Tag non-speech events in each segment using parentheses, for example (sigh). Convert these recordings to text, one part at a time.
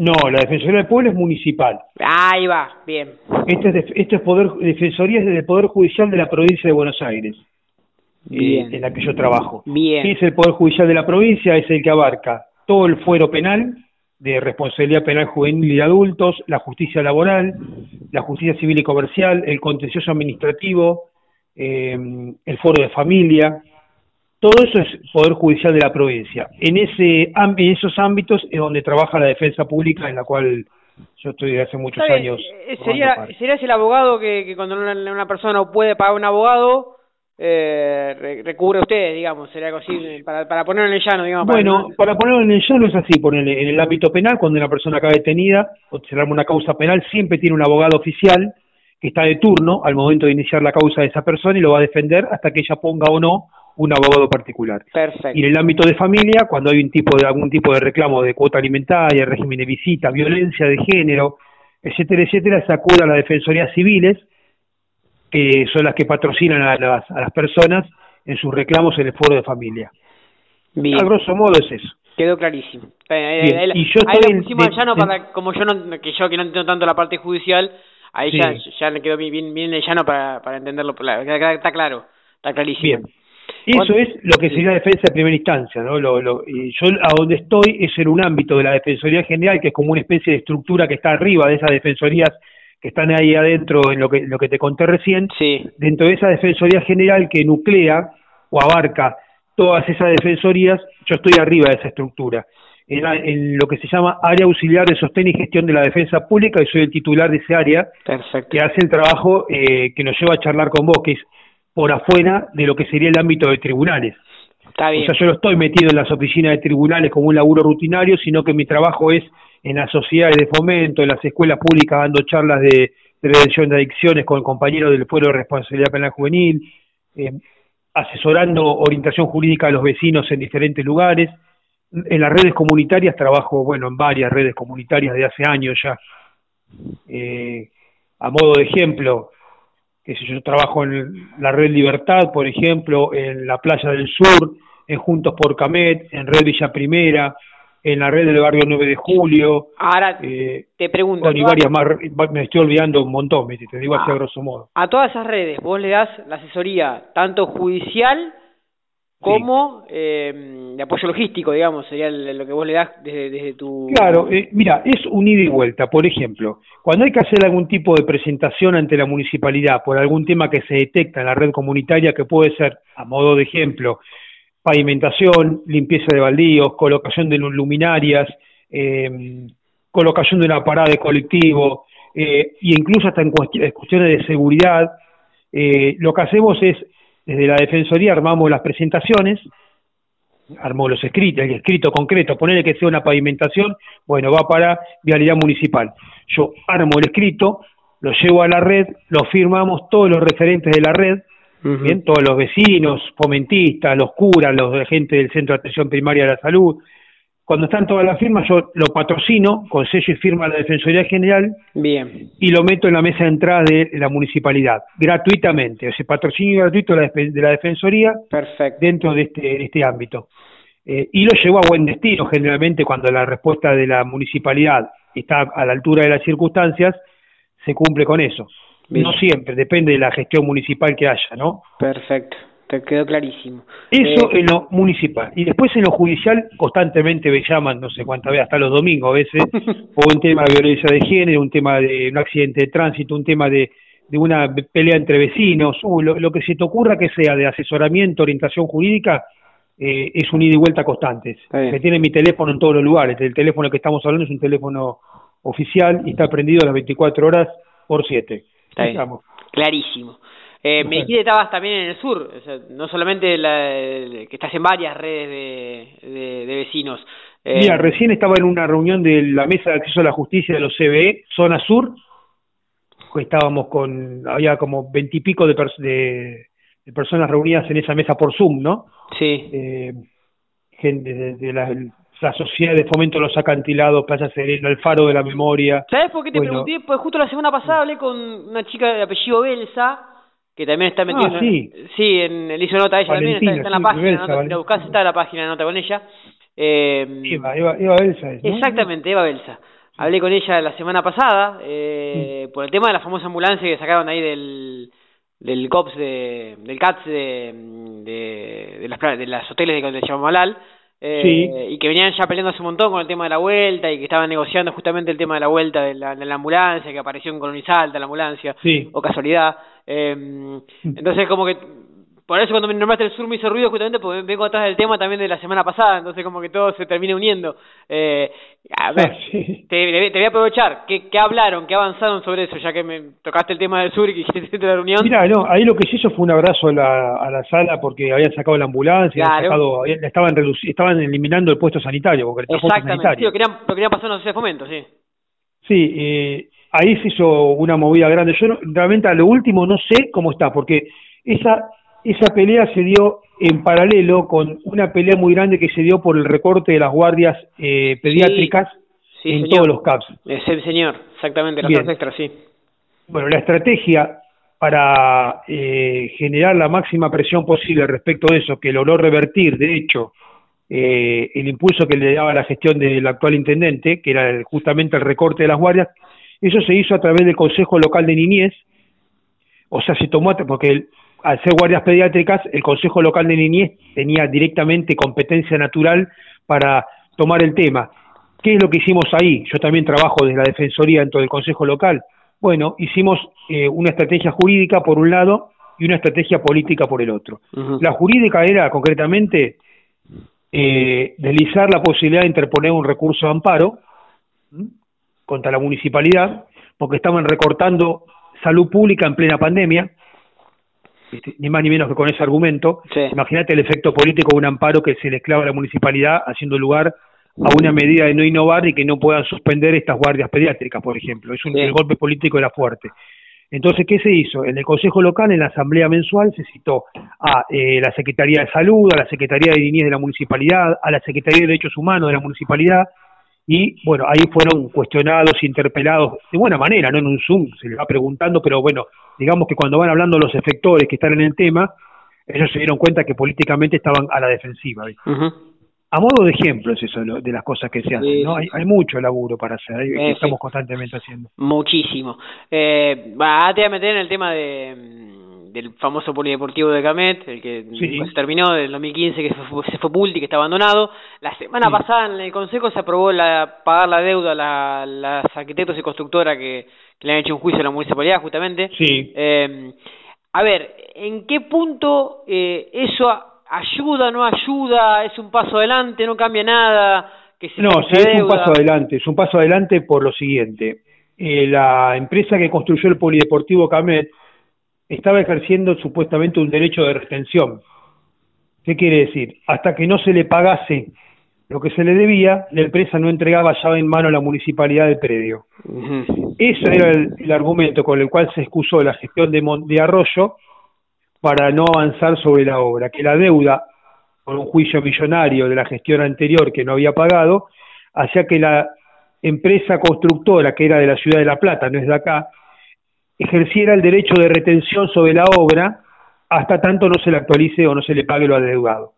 No, la Defensoría del Pueblo es municipal. Ahí va, bien. Esto es, esto es poder, Defensoría es del Poder Judicial de la Provincia de Buenos Aires, eh, en la que yo trabajo. Bien. ¿Qué es el Poder Judicial de la provincia? Es el que abarca todo el fuero penal, de responsabilidad penal juvenil y de adultos, la justicia laboral, la justicia civil y comercial, el contencioso administrativo, eh, el foro de familia, todo eso es Poder Judicial de la provincia. En, ese, en esos ámbitos es donde trabaja la defensa pública, en la cual yo estoy desde hace muchos bien, años. eh, tomando sería, parte. sería ese el abogado que, que cuando una, una persona no puede pagar un abogado, eh, re- recurre a ustedes, digamos, sería algo así, eh, para, para ponerlo en el llano, digamos. Bueno, no- para ponerlo en el llano es así, ponerle en el ámbito penal, cuando una persona acaba detenida o se le arma una causa penal, siempre tiene un abogado oficial que está de turno al momento de iniciar la causa de esa persona y lo va a defender hasta que ella ponga o no un abogado particular. Perfecto. Y en el ámbito de familia, cuando hay un tipo de algún tipo de reclamo de cuota alimentaria, régimen de visita, violencia de género, etcétera, etcétera, se acude a las defensorías civiles, que son las que patrocinan a las, a las personas en sus reclamos en el foro de familia. Bien, A grosso modo es eso. quedó clarísimo. Ahí, Bien, ahí- y yo ahí lo en- pusimos al de- llano de- para, como yo no, que yo que no entiendo tanto la parte judicial, ahí ya, Sí. ya le quedó bien, bien, bien el llano para, para entenderlo, está claro, está clarísimo. Bien. Eso es lo que sería defensa de primera instancia, ¿no? Lo, lo- y yo a donde estoy es en un ámbito de la Defensoría General, que es como una especie de estructura que está arriba de esas defensorías que están ahí adentro en lo que, lo que te conté recién. Sí, Dentro de esa Defensoría General que nuclea o abarca todas esas defensorías, yo estoy arriba de esa estructura. En, la- en lo que se llama Área Auxiliar de Sostén y Gestión de la Defensa Pública, y soy el titular de ese área, perfecto. que hace el trabajo eh, que nos lleva a charlar con vos, que es por afuera de lo que sería el ámbito de tribunales. Está bien. O sea, yo no estoy metido en las oficinas de tribunales como un laburo rutinario, sino que mi trabajo es en las sociedades de fomento, en las escuelas públicas dando charlas de prevención de adicciones con compañeros del Fuero de Responsabilidad Penal Juvenil, eh, asesorando orientación jurídica a los vecinos en diferentes lugares. En las redes comunitarias trabajo, bueno, en varias redes comunitarias de hace años ya. Eh, a modo de ejemplo, que si yo trabajo en la red Libertad, por ejemplo, en la Playa del Sur, en Juntos por Camet, en Red Villa Primera, en la red del barrio 9 de Julio, Ahora eh, te pregunto, bueno, y ¿todas- varias más, me estoy olvidando un montón, te digo así Ah. a grosso modo. a todas esas redes vos le das la asesoría tanto judicial como eh, de apoyo logístico, digamos, sería lo que vos le das desde, desde tu... Claro, eh, mira, es un ida y vuelta. Por ejemplo, cuando hay que hacer algún tipo de presentación ante la municipalidad por algún tema que se detecta en la red comunitaria, que puede ser, a modo de ejemplo, pavimentación, limpieza de baldíos, colocación de luminarias, eh, colocación de una parada de colectivo, eh, e incluso hasta en cuest- cuestiones de seguridad, eh, lo que hacemos es, desde la Defensoría armamos las presentaciones, armó los escritos, el escrito concreto, ponerle que sea una pavimentación, bueno, va para vialidad municipal. Yo armo el escrito, lo llevo a la red, lo firmamos todos los referentes de la red, bien, todos los vecinos, fomentistas, los curas, los agentes del Centro de Atención Primaria de la Salud. Cuando están todas las firmas, yo lo patrocino con sello y firma de la Defensoría General Bien, y lo meto en la mesa de entrada de la municipalidad, gratuitamente. Ese patrocinio gratuito de la, Defe- de la Defensoría perfecto. dentro de este, de este ámbito. Eh, y lo llevó a buen destino, generalmente cuando la respuesta de la municipalidad está a la altura de las circunstancias, se cumple con eso. Bien. No siempre, depende de la gestión municipal que haya, ¿no? Perfecto, te quedó clarísimo. Eso Eh, en lo municipal. Y después en lo judicial constantemente me llaman, no sé cuántas veces, hasta los domingos a veces, (laughs) por un tema de violencia de género, un tema de un accidente de tránsito, un tema de, de una pelea entre vecinos, uh, lo, lo que se te ocurra que sea de asesoramiento, orientación jurídica, eh, es un ida y vuelta constante. Me tiene mi teléfono en todos los lugares. El teléfono que estamos hablando es un teléfono oficial y está prendido las 24 horas por 7. Está bien. Estamos. Clarísimo. Eh, me dijiste que estabas también en el sur, o sea, no solamente la, el- que estás en varias redes de, de, de vecinos. Eh, Mira, recién estaba en una reunión de la Mesa de Acceso a la Justicia de los CBE, zona sur, estábamos con, había como veintipico de, pers- de, de personas reunidas en esa mesa por Zoom, ¿no? Sí, Eh, gente de, de la, la Sociedad de Fomento de los Acantilados, Playa Serena, el Faro de la Memoria. ¿sabes por qué te Bueno. pregunté? Pues justo la semana pasada hablé con una chica de apellido Belsa, que también está metida Ah, sí. sí, en, le hizo nota a ella también, está, en la página, Belsa, nota, si la buscás está en la página de nota con ella. Eh, Eva, Eva, Eva Belsa es, ¿no? Exactamente, Eva Belsa. hablé con ella la semana pasada eh, por el tema de la famosa ambulancia que sacaron ahí del del COPS de, del CATS de, de, de, las, de las hoteles de, de Chamalal eh, y que venían ya peleando hace un montón con el tema de la vuelta y que estaban negociando justamente el tema de la vuelta de la, de la ambulancia, que apareció en Colonizalta la ambulancia, o casualidad. Eh, entonces como que por eso cuando me nombraste el sur me hizo ruido justamente porque vengo atrás del tema también de la semana pasada, entonces como que todo se termina uniendo. Eh, a ver, (laughs) te, te, voy a aprovechar. ¿Qué, ¿Qué, hablaron? ¿Qué avanzaron sobre eso? Ya que me tocaste el tema del sur y que (laughs) hiciste la reunión. Mira, no, ahí lo que se hizo fue un abrazo a la, a la sala porque habían sacado la ambulancia, sacado, estaban, estaban eliminando el puesto sanitario. Porque el Exactamente, sanitario. Sí, lo, querían, lo querían pasar en ese fomento, sí. Sí, eh, ahí se hizo una movida grande. Yo realmente a lo último no sé cómo está, porque esa esa pelea se dio en paralelo con una pelea muy grande que se dio por el recorte de las guardias eh, pediátricas en todos los CAPS. Es el señor, exactamente, las extras, sí. Bueno, la estrategia para eh, generar la máxima presión posible respecto de eso, que logró revertir, de hecho, eh, el impulso que le daba la gestión del actual intendente, que era justamente el recorte de las guardias, eso se hizo a través del Consejo Local de Niñez, o sea, se tomó, porque el, al ser guardias pediátricas, el Consejo Local de Niñez tenía directamente competencia natural para tomar el tema. ¿Qué es lo que hicimos ahí? Yo también trabajo desde la Defensoría dentro del Consejo Local. Bueno, hicimos eh, una estrategia jurídica por un lado y una estrategia política por el otro. La jurídica era concretamente eh, deslizar la posibilidad de interponer un recurso de amparo contra la municipalidad, porque estaban recortando salud pública en plena pandemia, ni más ni menos que con ese argumento. Imagínate el efecto político de un amparo que se le clava a la municipalidad haciendo lugar a una medida de no innovar y que no puedan suspender estas guardias pediátricas, por ejemplo. Es un, El golpe político era fuerte. Entonces, ¿qué se hizo? En el Consejo Local, en la Asamblea Mensual, se citó a eh, la Secretaría de Salud, a la Secretaría de Niñez de la Municipalidad, a la Secretaría de Derechos Humanos de la Municipalidad, y bueno, ahí fueron cuestionados, interpelados, de buena manera, no en un Zoom, se les va preguntando, pero bueno, digamos que cuando van hablando los efectores que están en el tema, ellos se dieron cuenta que políticamente estaban a la defensiva. A modo de ejemplo es eso de las cosas que se hacen, ¿no? Hay, mucho laburo para hacer, que estamos constantemente haciendo. Muchísimo. Eh, va, te voy a meter en el tema de del famoso polideportivo de Camet, el que se terminó del 2015, que se fue, se fue Pulti, que está abandonado. La semana pasada en el Consejo se aprobó la, pagar la deuda a las arquitectos y constructoras que, le han hecho un juicio a la municipalidad, justamente. Sí. Eh, a ver, ¿en qué punto eh, eso ayuda, no ayuda? ¿Es un paso adelante, no cambia nada? Que no, sí, es un paso adelante. Es un paso adelante por lo siguiente. Eh, la empresa que construyó el polideportivo Camet estaba ejerciendo supuestamente un derecho de retención. ¿Qué quiere decir? Hasta que no se le pagase lo que se le debía, la empresa no entregaba llave en mano a la municipalidad del predio. Ese era el, argumento con el cual se excusó la gestión de, de Arroyo para no avanzar sobre la obra, que la deuda por un juicio millonario de la gestión anterior que no había pagado, hacía que la empresa constructora, que era de la ciudad de La Plata, no es de acá, ejerciera el derecho de retención sobre la obra hasta tanto no se le actualice o no se le pague lo adeudado.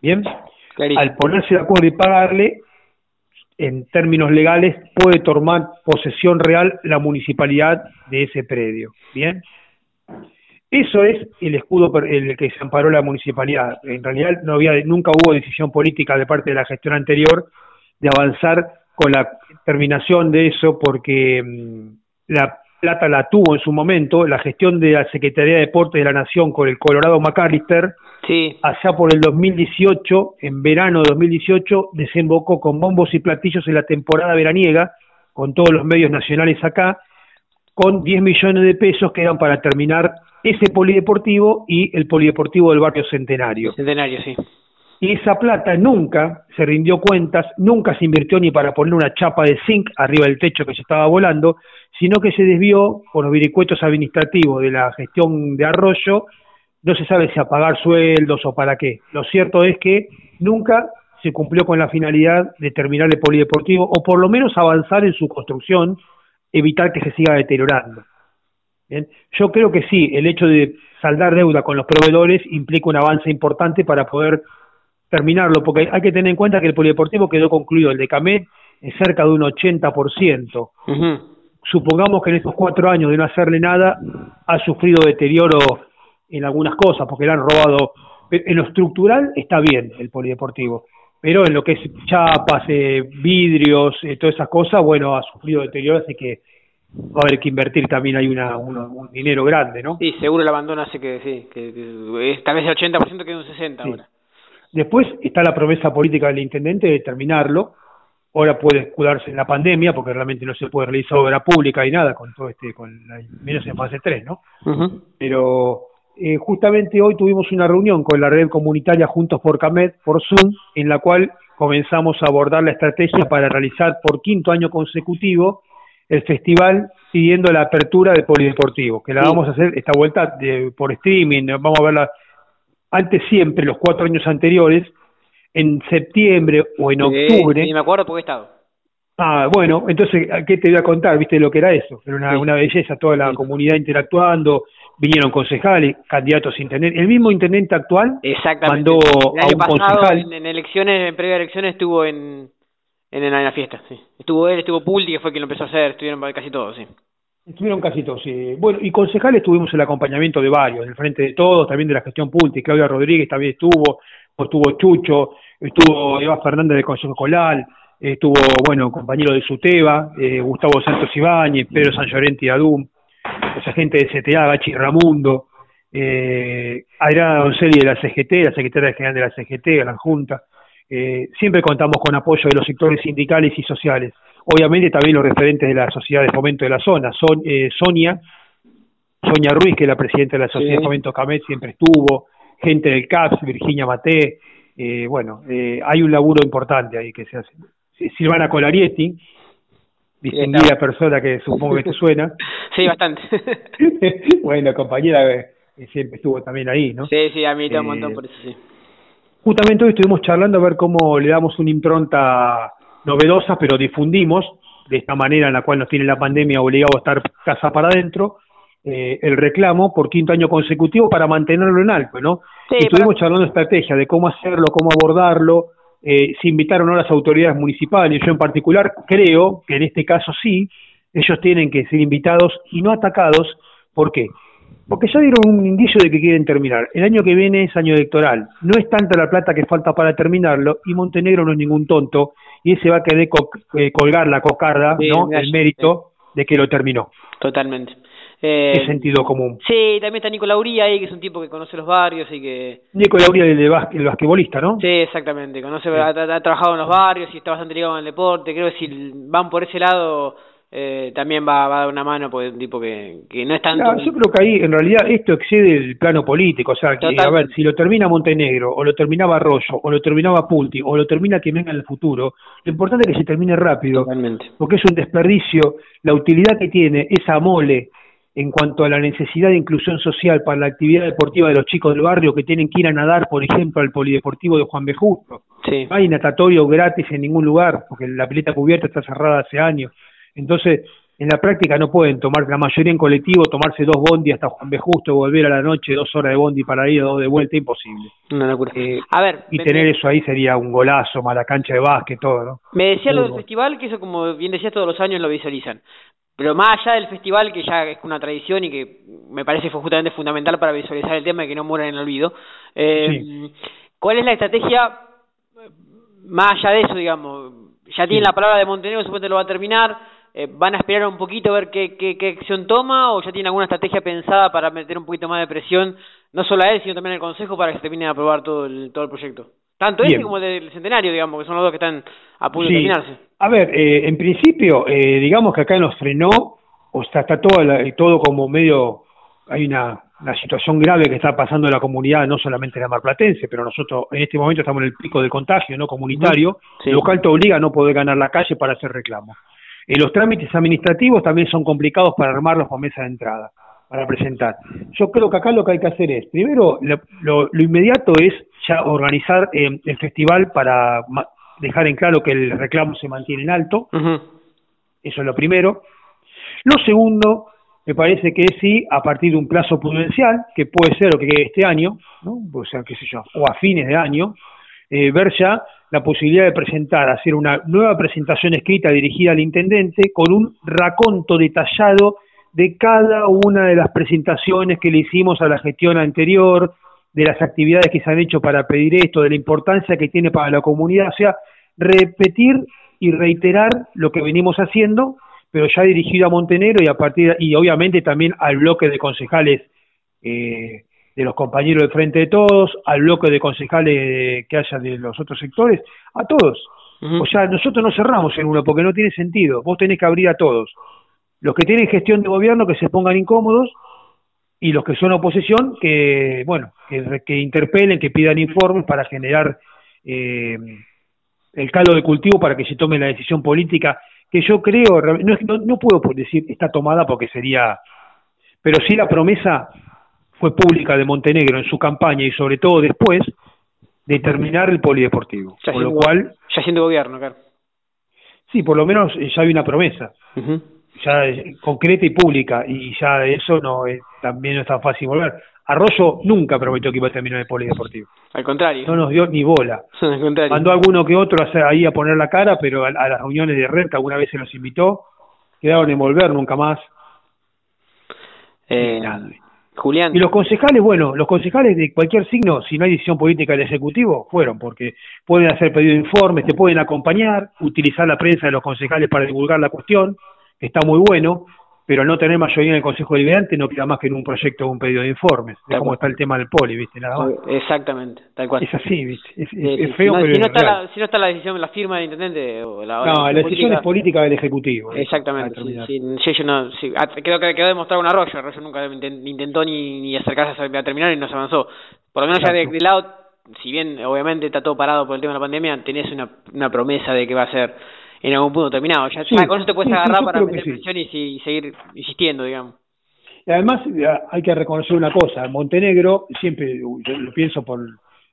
Bien, al ponerse de acuerdo y pagarle, en términos legales, puede tomar posesión real la municipalidad de ese predio. Bien, eso es el escudo el que se amparó la municipalidad. En realidad no había, nunca hubo decisión política de parte de la gestión anterior de avanzar con la terminación de eso porque mm, la plata la tuvo en su momento la gestión de la Secretaría de Deportes de la Nación con el Colorado McAllister. Sí. Allá por el 2018, en verano de 2018, desembocó con bombos y platillos en la temporada veraniega, con todos los medios nacionales acá, con 10 millones de pesos que eran para terminar ese polideportivo y el polideportivo del barrio Centenario. Centenario, sí. Y esa plata nunca se rindió cuentas, nunca se invirtió ni para poner una chapa de zinc arriba del techo que se estaba volando, sino que se desvió por los viricuetos administrativos de la gestión de Arroyo, no se sabe si a pagar sueldos o para qué. Lo cierto es que nunca se cumplió con la finalidad de terminar el polideportivo o por lo menos avanzar en su construcción, evitar que se siga deteriorando. ¿Bien? Yo creo que sí, el hecho de saldar deuda con los proveedores implica un avance importante para poder terminarlo, porque hay que tener en cuenta que el polideportivo quedó concluido, el de Camet en cerca de un 80%. Supongamos que en estos cuatro años de no hacerle nada ha sufrido deterioro en algunas cosas, porque le han robado. En lo estructural está bien el polideportivo, pero en lo que es chapas, eh, vidrios, eh, todas esas cosas, bueno, ha sufrido deterioro, así que va a haber que invertir también hay una, un dinero grande, ¿no? Sí, seguro el abandono hace que sí, que, esta vez el 80% queda un 60% ahora. Después está la promesa política del intendente de terminarlo. Ahora puede escudarse en la pandemia porque realmente no se puede realizar obra pública y nada con todo este, con la, menos en fase 3, ¿no? Pero eh, justamente hoy tuvimos una reunión con la red comunitaria Juntos por CAMED, por Zoom, en la cual comenzamos a abordar la estrategia para realizar por quinto año consecutivo el festival siguiendo la apertura del polideportivo, que la vamos a hacer esta vuelta de, por streaming, vamos a verla antes siempre, los cuatro años anteriores, en septiembre o en octubre. Sí, me acuerdo porque he estado. Ah, bueno, entonces, ¿qué te voy a contar? ¿Viste lo que era eso? Era una, una belleza, toda la comunidad interactuando, vinieron concejales, candidatos a intendente. El mismo intendente actual mandó a un concejal. En, elecciones, en previa elecciones estuvo en, en, la fiesta, sí. Estuvo él, estuvo Pulti, que fue quien lo empezó a hacer, estuvieron casi todos, sí. Estuvieron casi todos, sí. Bueno, y concejales tuvimos el acompañamiento de varios, del frente de todos, también de la gestión Pulti, Claudia Rodríguez también estuvo, estuvo Chucho, estuvo Eva Fernández del Consejo Escolar, estuvo, bueno, compañero de Suteba, eh, Gustavo Santos Ibáñez, Pedro San Llorenti Adum, esa gente de CTA, Gachi Ramundo, eh, Adriana Doncelli de la CGT, la secretaria general de la CGT, de la Junta. Eh, siempre contamos con apoyo de los sectores sindicales y sociales. Obviamente también los referentes de la Sociedad de Fomento de la Zona. Son, eh, Sonia, Sonia Ruiz, que es la presidenta de la Sociedad de Fomento CAMET, siempre estuvo. Gente del CAPS, Virginia Maté. Eh, bueno, eh, hay un laburo importante ahí que se hace. Silvana Colarietti, distinguida persona que supongo que te suena. (laughs) Sí, bastante. (laughs) bueno, compañera siempre estuvo también ahí, ¿no? Sí, sí, a mí te un montón por eso, sí. Justamente hoy estuvimos charlando a ver cómo le damos una impronta novedosa, pero difundimos de esta manera en la cual nos tiene la pandemia obligado a estar casa para adentro, eh, el reclamo por quinto año consecutivo para mantenerlo en alto, ¿no? y estuvimos charlando estrategia de cómo hacerlo, cómo abordarlo, eh, se invitaron a las autoridades municipales, yo en particular creo que en este caso sí, ellos tienen que ser invitados y no atacados, ¿por qué? Porque ya dieron un indicio de que quieren terminar. El año que viene es año electoral. No es tanta la plata que falta para terminarlo y Montenegro no es ningún tonto y ese va a querer eh, colgar la cocarda, ¿no? El mérito de que lo terminó. Totalmente. Eh, es sentido común. Sí, también está Nico Lauría ahí, que es un tipo que conoce los barrios y que... Nico Lauría, el, el basquetbolista, ¿no? Sí, exactamente. Conoce, ha, trabajado en los barrios y está bastante ligado en el deporte. Creo que si van por ese lado eh, también va, va, a dar una mano es un tipo que, que no es tanto... yo creo que ahí en realidad esto excede el plano político, o sea, que, a ver, si lo termina Montenegro, o lo terminaba Arroyo, o lo terminaba Pulti, o lo termina que venga en el futuro, lo importante es que se termine rápido, porque es un desperdicio, la utilidad que tiene esa mole en cuanto a la necesidad de inclusión social para la actividad deportiva de los chicos del barrio que tienen que ir a nadar, por ejemplo, al polideportivo de Juan B. Justo. Sí. No hay natatorio gratis en ningún lugar, porque la pileta cubierta está cerrada hace años. Entonces, en la práctica no pueden tomar, la mayoría en colectivo, tomarse dos bondi hasta Juan B. Justo, volver a la noche, dos horas de bondi para ir, dos de vuelta, imposible. Una locura. Eh, a ver. Y tener eso ahí sería un golazo, mala cancha de básquet, todo, ¿no? Me decía lo del festival, que eso, como bien decías, todos los años lo visualizan. Pero más allá del festival, que ya es una tradición y que me parece fue justamente fundamental para visualizar el tema y que no muera en el olvido, eh, ¿cuál es la estrategia más allá de eso, digamos? Ya tienen la palabra de Montenegro, supuestamente lo va a terminar eh, ¿Van a esperar un poquito a ver qué, qué, acción toma o ya tiene alguna estrategia pensada para meter un poquito más de presión, no solo a él, sino también al Consejo para que se termine de aprobar todo el, todo el proyecto? Tanto ese como el del Centenario, digamos, que son los dos que están a punto de terminarse. A ver, eh, en principio, eh, digamos que acá nos frenó, o sea, está todo, todo como medio, hay una, una situación grave que está pasando en la comunidad, no solamente en la marplatense, pero nosotros en este momento estamos en el pico de contagio no comunitario, lo local te obliga a no poder ganar la calle para hacer reclamos. Eh, los trámites administrativos también son complicados para armarlos con mesa de entrada, para presentar. Yo creo que acá lo que hay que hacer es, primero, lo, inmediato es ya organizar eh, el festival para dejar en claro que el reclamo se mantiene en alto. Eso es lo primero. Lo segundo, me parece que sí, a partir de un plazo prudencial, que puede ser o que este año, ¿no? o sea, qué sé yo, o a fines de año, eh, ver ya la posibilidad de presentar, hacer una nueva presentación escrita dirigida al intendente con un raconto detallado de cada una de las presentaciones que le hicimos a la gestión anterior, de las actividades que se han hecho para pedir esto, de la importancia que tiene para la comunidad, o sea, repetir y reiterar lo que venimos haciendo, pero ya dirigido a Montenegro y a partir y obviamente también al bloque de concejales eh, de los compañeros del Frente de Todos, al bloque de concejales que haya de los otros sectores, a todos. O sea, nosotros no cerramos en uno porque no tiene sentido. Vos tenés que abrir a todos. Los que tienen gestión de gobierno que se pongan incómodos y los que son oposición que, bueno, que, interpelen, que pidan informes para generar eh, el caldo de cultivo para que se tome la decisión política que yo creo, no, no, no puedo decir está tomada porque sería, pero sí la promesa fue pública de Montenegro en su campaña y sobre todo después de terminar el polideportivo. Ya lo cual... Ya siendo gobierno, claro. Sí, por lo menos ya hay una promesa. Ya concreta y pública y ya eso no también no es tan fácil volver. Arroyo nunca prometió que iba a terminar el polideportivo. Al contrario. No nos dio ni bola. (laughs) Al contrario. Mandó alguno que otro ahí a poner la cara, pero a, las reuniones de red alguna vez se los invitó, quedaron en volver nunca más. Eh, Julián. Y los concejales, bueno, los concejales de cualquier signo, si no hay decisión política del Ejecutivo, fueron, porque pueden hacer pedido de informes, te pueden acompañar, utilizar la prensa de los concejales para divulgar la cuestión, está muy bueno, pero al no tener mayoría en el Consejo Deliberante no queda más que en un proyecto o un pedido de informes, de cómo está el tema del poli, ¿viste? Nada más. Exactamente, tal cual. Es así, ¿viste? Es, feo, si no, pero si no, está la, si no está la decisión, la firma del intendente o la No, la, decisión es política del Ejecutivo. Exactamente, sí, sí, no, ah, creo que quedó demostrado un arroyo, Arroyo nunca intentó ni, ni acercarse a terminar y no se avanzó. Por lo menos ya de, de lado, si bien obviamente está todo parado por el tema de la pandemia, tenés una, una promesa de que va a ser en algún punto terminado. Ya, con eso te puedes agarrar para meter presión y, seguir insistiendo, digamos. Y además hay que reconocer una cosa, Montenegro, siempre yo lo pienso por,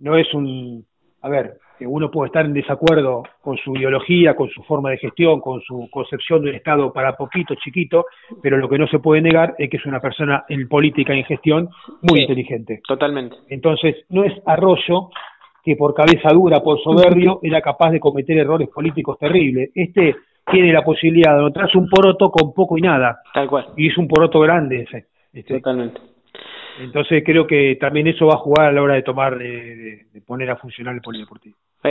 no es un, a ver, uno puede estar en desacuerdo con su ideología, con su forma de gestión, con su concepción del Estado para poquito, chiquito, pero lo que no se puede negar es que es una persona en política y en gestión muy inteligente. Totalmente. Entonces, no es arroyo que por cabeza dura, por soberbio, era capaz de cometer errores políticos terribles. Este tiene la posibilidad de anotarse un poroto con poco y nada. Tal cual. Y es un poroto grande ese. Este. Totalmente. Entonces creo que también eso va a jugar a la hora de tomar, de poner a funcionar el polideportivo.